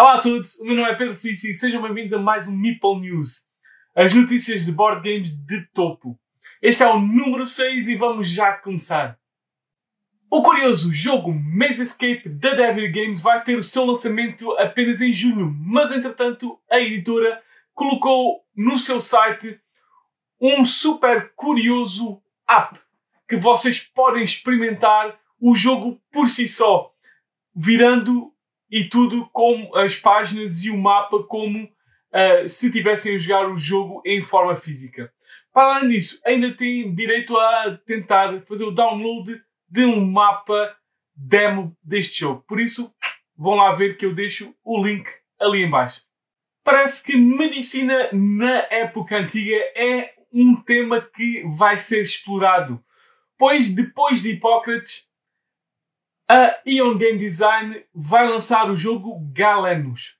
Olá a todos, o meu nome é Pedro Felício e sejam bem-vindos a mais um Meeple News. As notícias de board games de topo. Este é o número 6 e vamos já começar. O curioso jogo Maze Escape da Devil Games vai ter o seu lançamento apenas em junho, mas entretanto a editora colocou no seu site um super curioso app que vocês podem experimentar o jogo por si só, virando e tudo com as páginas e o mapa como uh, se tivessem a jogar o jogo em forma física. Para além disso, ainda têm direito a tentar fazer o download de um mapa demo deste jogo. Por isso, vão lá ver que eu deixo o link ali embaixo. Parece que medicina na época antiga é um tema que vai ser explorado, pois depois de Hipócrates a Ion Game Design vai lançar o jogo Galenus,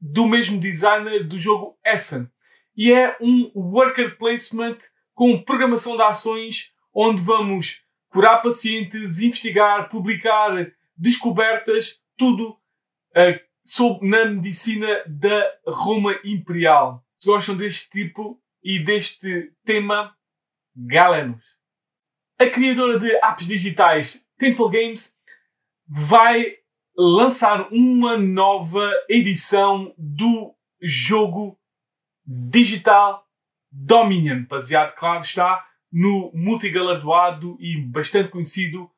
do mesmo designer do jogo Essen. E é um worker placement com programação de ações onde vamos curar pacientes, investigar, publicar descobertas, tudo uh, sobre, na medicina da Roma Imperial. Se gostam deste tipo e deste tema, Galenus. A criadora de apps digitais Temple Games vai lançar uma nova edição do jogo digital Dominion, baseado, claro está, no multigalardoado e bastante conhecido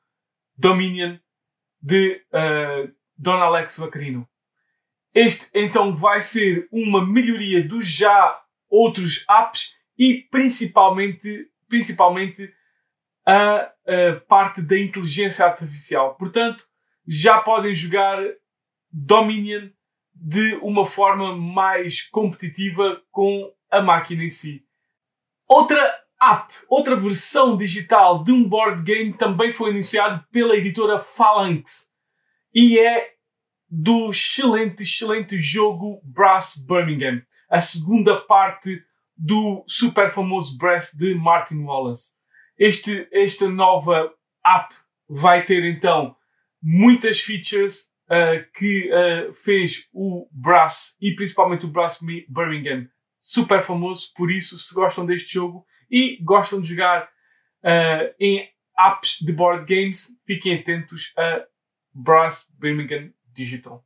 Dominion de uh, Don Alex Vacarino. Este então vai ser uma melhoria dos já outros apps e principalmente, principalmente a, a parte da inteligência artificial. Portanto, já podem jogar Dominion de uma forma mais competitiva com a máquina em si. Outra app, outra versão digital de um board game também foi anunciado pela editora Phalanx e é do excelente, excelente jogo Brass Birmingham, a segunda parte do super famoso Brass de Martin Wallace. Este, esta nova app vai ter então muitas features uh, que uh, fez o Brass e principalmente o Brass Birmingham super famoso. Por isso, se gostam deste jogo e gostam de jogar uh, em apps de board games, fiquem atentos a Brass Birmingham Digital.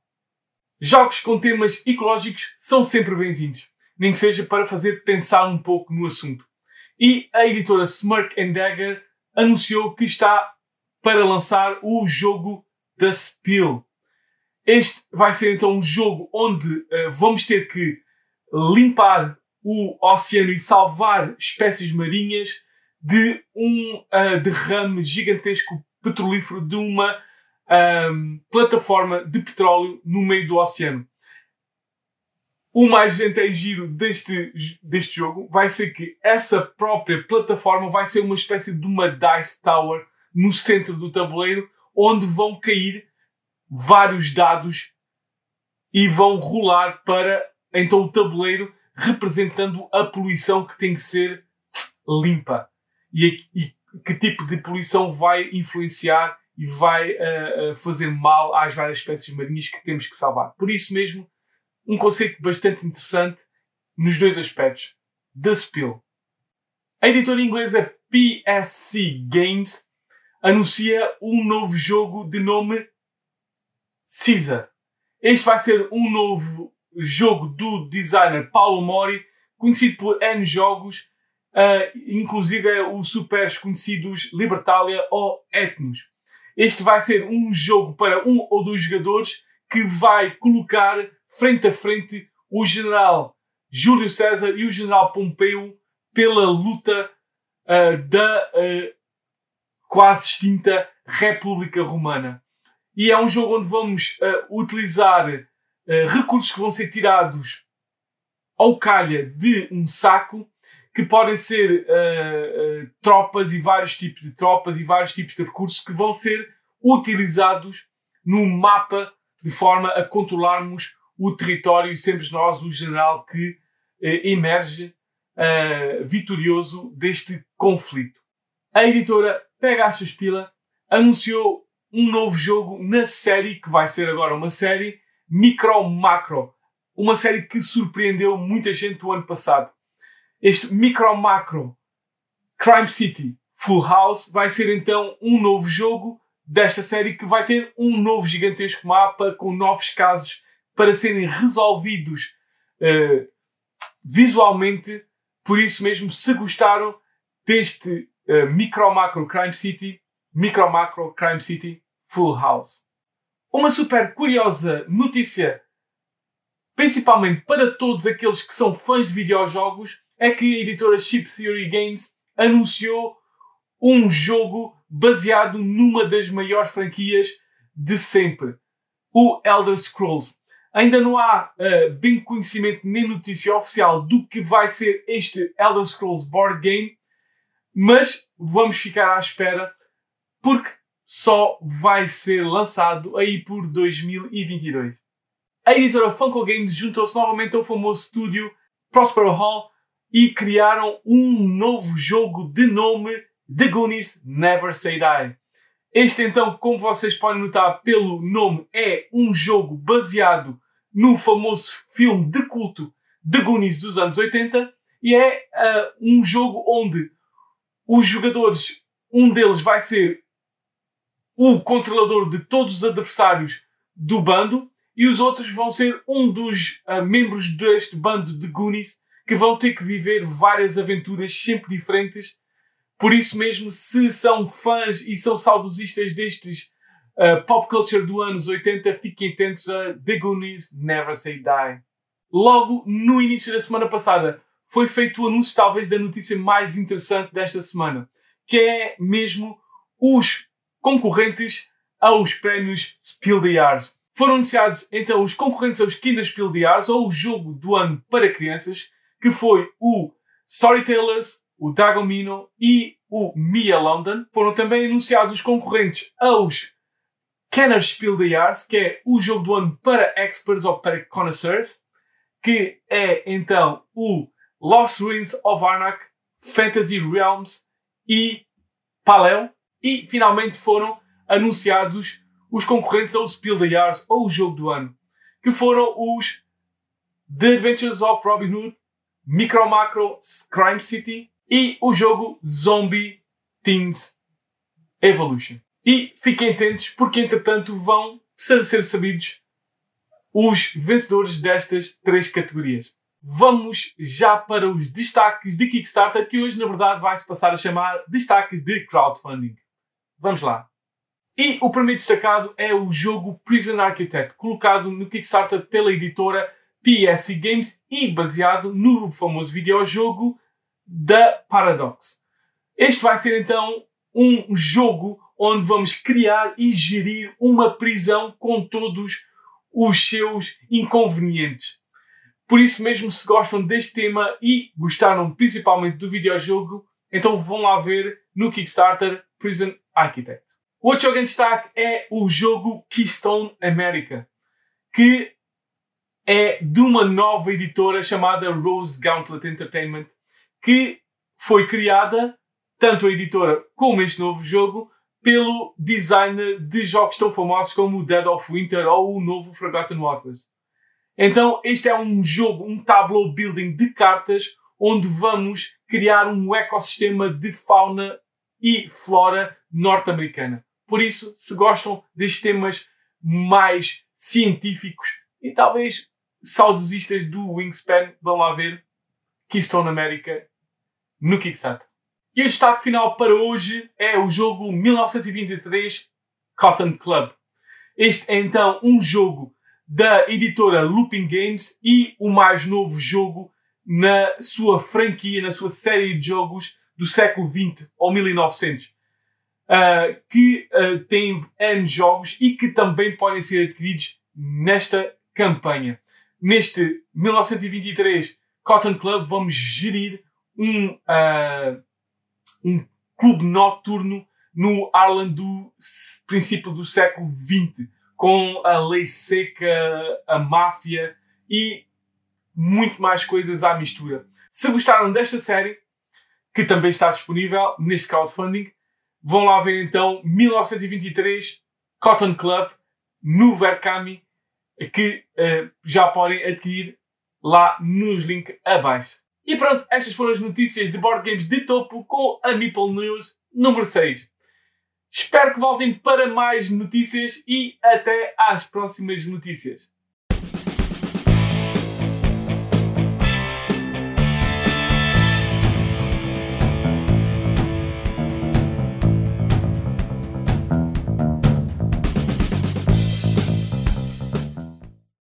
Jogos com temas ecológicos são sempre bem-vindos, nem que seja para fazer pensar um pouco no assunto. E a editora Smirk Dagger anunciou que está para lançar o jogo The Spill. Este vai ser então um jogo onde uh, vamos ter que limpar o oceano e salvar espécies marinhas de um uh, derrame gigantesco petrolífero de uma um, ehm, plataforma de petróleo no meio do oceano. O mais em giro deste, deste jogo vai ser que essa própria plataforma vai ser uma espécie de uma dice tower no centro do tabuleiro, onde vão cair vários dados e vão rolar para então o tabuleiro representando a poluição que tem que ser limpa e, e que tipo de poluição vai influenciar e vai uh, fazer mal às várias espécies marinhas que temos que salvar. Por isso mesmo, um conceito bastante interessante nos dois aspectos. The Spill. A editora inglesa PSC Games anuncia um novo jogo de nome Caesar. Este vai ser um novo jogo do designer Paulo Mori, conhecido por N jogos, uh, inclusive é os super conhecidos Libertalia ou Etnos. Este vai ser um jogo para um ou dois jogadores que vai colocar frente a frente o general Júlio César e o general Pompeu pela luta uh, da uh, quase extinta República Romana. E é um jogo onde vamos uh, utilizar uh, recursos que vão ser tirados ao calha de um saco, que podem ser uh, tropas e vários tipos de tropas e vários tipos de recursos que vão ser utilizados no mapa de forma a controlarmos o território e sermos nós o general que emerge vitorioso deste conflito. A editora Pegasus Pila anunciou um novo jogo na série, que vai ser agora uma série, Micro Macro, uma série que surpreendeu muita gente o ano passado. Este Micro Macro Crime City Full House vai ser então um novo jogo desta série que vai ter um novo gigantesco mapa com novos casos para serem resolvidos uh, visualmente. Por isso mesmo, se gostaram deste uh, Micro Macro Crime City, Micro Macro Crime City Full House. Uma super curiosa notícia, principalmente para todos aqueles que são fãs de videojogos, é que a editora Chip Theory Games anunciou um jogo baseado numa das maiores franquias de sempre, o Elder Scrolls. Ainda não há uh, bem conhecimento nem notícia oficial do que vai ser este Elder Scrolls Board Game, mas vamos ficar à espera porque só vai ser lançado aí por 2022. A editora Funko Games juntou-se novamente ao famoso estúdio Prospero Hall e criaram um novo jogo de nome The Goonies Never Say Die. Este então, como vocês podem notar pelo nome, é um jogo baseado no famoso filme de culto The Goonies dos anos 80 e é uh, um jogo onde os jogadores, um deles vai ser o controlador de todos os adversários do bando e os outros vão ser um dos uh, membros deste bando de Goonies que vão ter que viver várias aventuras sempre diferentes. Por isso mesmo, se são fãs e são saudosistas destes uh, pop culture do anos 80, fiquem atentos a The Goonies Never Say Die. Logo no início da semana passada foi feito o anúncio talvez da notícia mais interessante desta semana, que é mesmo os concorrentes aos prémios Spiel des Jahres. Foram anunciados então os concorrentes aos Kinderspiel des Jahres, ou o jogo do ano para crianças, que foi o Storytellers, o Dagomino e o Mia London. Foram também anunciados os concorrentes aos Kennerspiel des Jahres, que é o jogo do ano para experts ou para connoisseurs, que é então o Lost Ruins of Arnak, Fantasy Realms e Paleo. E finalmente foram anunciados os concorrentes ao Spiel des Jahres, ou o jogo do ano, que foram os The Adventures of Robin Hood, Micro Macro Crime City e o jogo Zombie Teens Evolution. E fiquem atentos porque entretanto vão ser, sabidos os vencedores destas três categorias. Vamos já para os destaques de Kickstarter que hoje na verdade vai se passar a chamar destaques de crowdfunding. Vamos lá. E o primeiro destacado é o jogo Prison Architect, colocado no Kickstarter pela editora PS Games e baseado no famoso videojogo da Paradox. Este vai ser então um jogo onde vamos criar e gerir uma prisão com todos os seus inconvenientes. Por isso mesmo, se gostam deste tema e gostaram principalmente do videojogo, então vão lá ver no Kickstarter Prison Architect. O outro jogo em destaque é o jogo Keystone America, que é de uma nova editora chamada Rose Gauntlet Entertainment, que foi criada, tanto a editora como este novo jogo, pelo designer de jogos tão famosos como Dead of Winter ou o novo Forgotten Waters. Então, este é um jogo, um tableau building de cartas, onde vamos criar um ecossistema de fauna e flora norte-americana. Por isso, se gostam destes temas mais científicos e talvez saudosistas do Wingspan vão lá ver Keystone America no Kickstarter. E o destaque final para hoje é o jogo 1923 Cotton Club. Este é então um jogo da editora Looping Games e o mais novo jogo na sua franquia, na sua série de jogos do século XX ou 1900, uh, ah, que uh, tem N jogos e que também podem ser adquiridos nesta campanha. Neste 1923 Cotton Club vamos gerir um, uh, um clube noturno no Ireland do princípio do século XX, com a lei seca, a máfia e muito mais coisas à mistura. Se gostaram desta série, que também está disponível neste crowdfunding, vão lá ver então 1923 Cotton Club no Verkami, que uh, já podem adquirir lá nos links abaixo. E pronto, estas foram as notícias de board games de topo com a Meeple News número 6. Espero que voltem para mais notícias e até às próximas notícias.